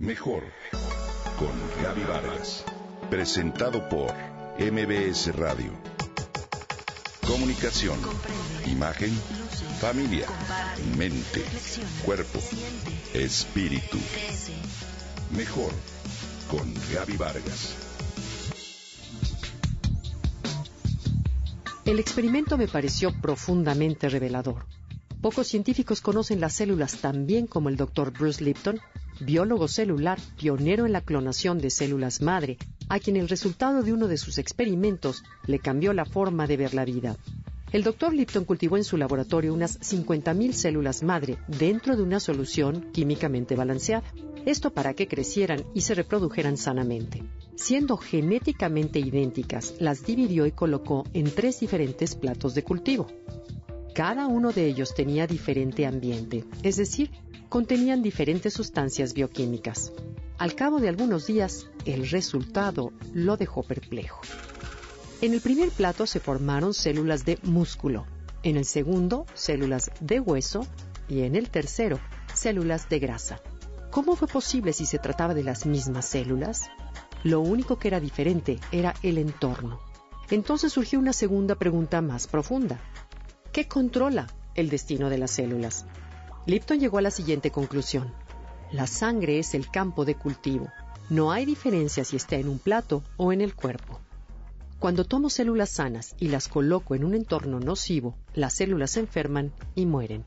Mejor con Gaby Vargas. Presentado por MBS Radio. Comunicación, imagen, familia, mente, cuerpo, espíritu. Mejor con Gaby Vargas. El experimento me pareció profundamente revelador. Pocos científicos conocen las células tan bien como el doctor Bruce Lipton, biólogo celular pionero en la clonación de células madre, a quien el resultado de uno de sus experimentos le cambió la forma de ver la vida. El doctor Lipton cultivó en su laboratorio unas 50.000 células madre dentro de una solución químicamente balanceada. Esto para que crecieran y se reprodujeran sanamente. Siendo genéticamente idénticas, las dividió y colocó en tres diferentes platos de cultivo. Cada uno de ellos tenía diferente ambiente, es decir, contenían diferentes sustancias bioquímicas. Al cabo de algunos días, el resultado lo dejó perplejo. En el primer plato se formaron células de músculo, en el segundo células de hueso y en el tercero células de grasa. ¿Cómo fue posible si se trataba de las mismas células? Lo único que era diferente era el entorno. Entonces surgió una segunda pregunta más profunda. ¿Qué controla el destino de las células? Lipton llegó a la siguiente conclusión. La sangre es el campo de cultivo. No hay diferencia si está en un plato o en el cuerpo. Cuando tomo células sanas y las coloco en un entorno nocivo, las células se enferman y mueren.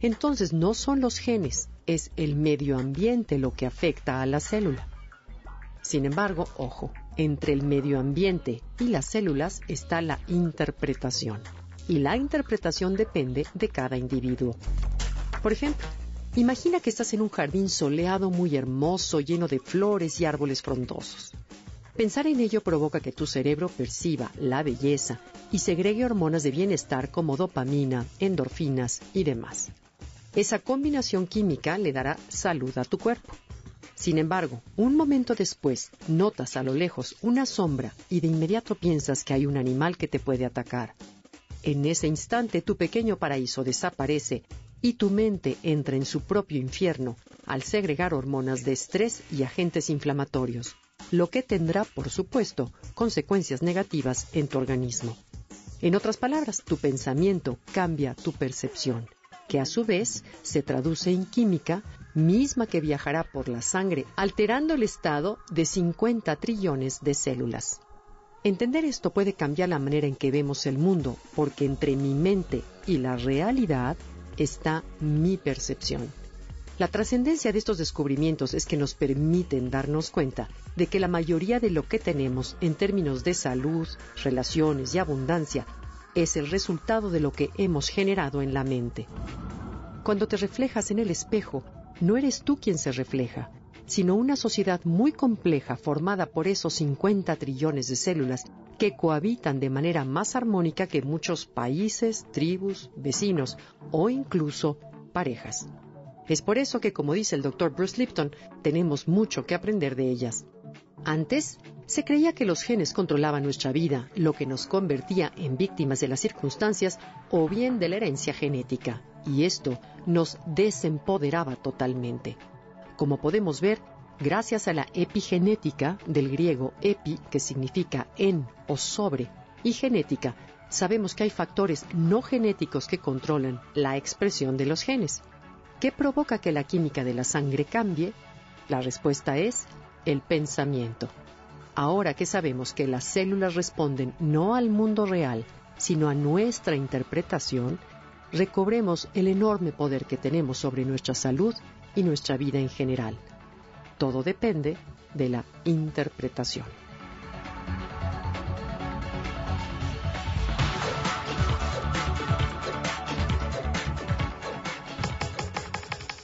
Entonces no son los genes, es el medio ambiente lo que afecta a la célula. Sin embargo, ojo, entre el medio ambiente y las células está la interpretación. Y la interpretación depende de cada individuo. Por ejemplo, imagina que estás en un jardín soleado muy hermoso, lleno de flores y árboles frondosos. Pensar en ello provoca que tu cerebro perciba la belleza y segregue hormonas de bienestar como dopamina, endorfinas y demás. Esa combinación química le dará salud a tu cuerpo. Sin embargo, un momento después notas a lo lejos una sombra y de inmediato piensas que hay un animal que te puede atacar. En ese instante tu pequeño paraíso desaparece y tu mente entra en su propio infierno al segregar hormonas de estrés y agentes inflamatorios lo que tendrá, por supuesto, consecuencias negativas en tu organismo. En otras palabras, tu pensamiento cambia tu percepción, que a su vez se traduce en química misma que viajará por la sangre, alterando el estado de 50 trillones de células. Entender esto puede cambiar la manera en que vemos el mundo, porque entre mi mente y la realidad está mi percepción. La trascendencia de estos descubrimientos es que nos permiten darnos cuenta de que la mayoría de lo que tenemos en términos de salud, relaciones y abundancia es el resultado de lo que hemos generado en la mente. Cuando te reflejas en el espejo, no eres tú quien se refleja, sino una sociedad muy compleja formada por esos 50 trillones de células que cohabitan de manera más armónica que muchos países, tribus, vecinos o incluso parejas. Es por eso que, como dice el doctor Bruce Lipton, tenemos mucho que aprender de ellas. Antes, se creía que los genes controlaban nuestra vida, lo que nos convertía en víctimas de las circunstancias o bien de la herencia genética, y esto nos desempoderaba totalmente. Como podemos ver, gracias a la epigenética del griego epi, que significa en o sobre, y genética, sabemos que hay factores no genéticos que controlan la expresión de los genes. ¿Qué provoca que la química de la sangre cambie? La respuesta es el pensamiento. Ahora que sabemos que las células responden no al mundo real, sino a nuestra interpretación, recobremos el enorme poder que tenemos sobre nuestra salud y nuestra vida en general. Todo depende de la interpretación.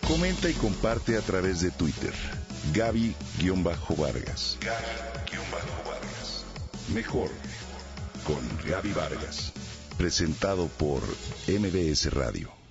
Comenta y comparte a través de Twitter. Gaby-Vargas. Gaby-Vargas. Mejor con Gaby Vargas. Presentado por MBS Radio.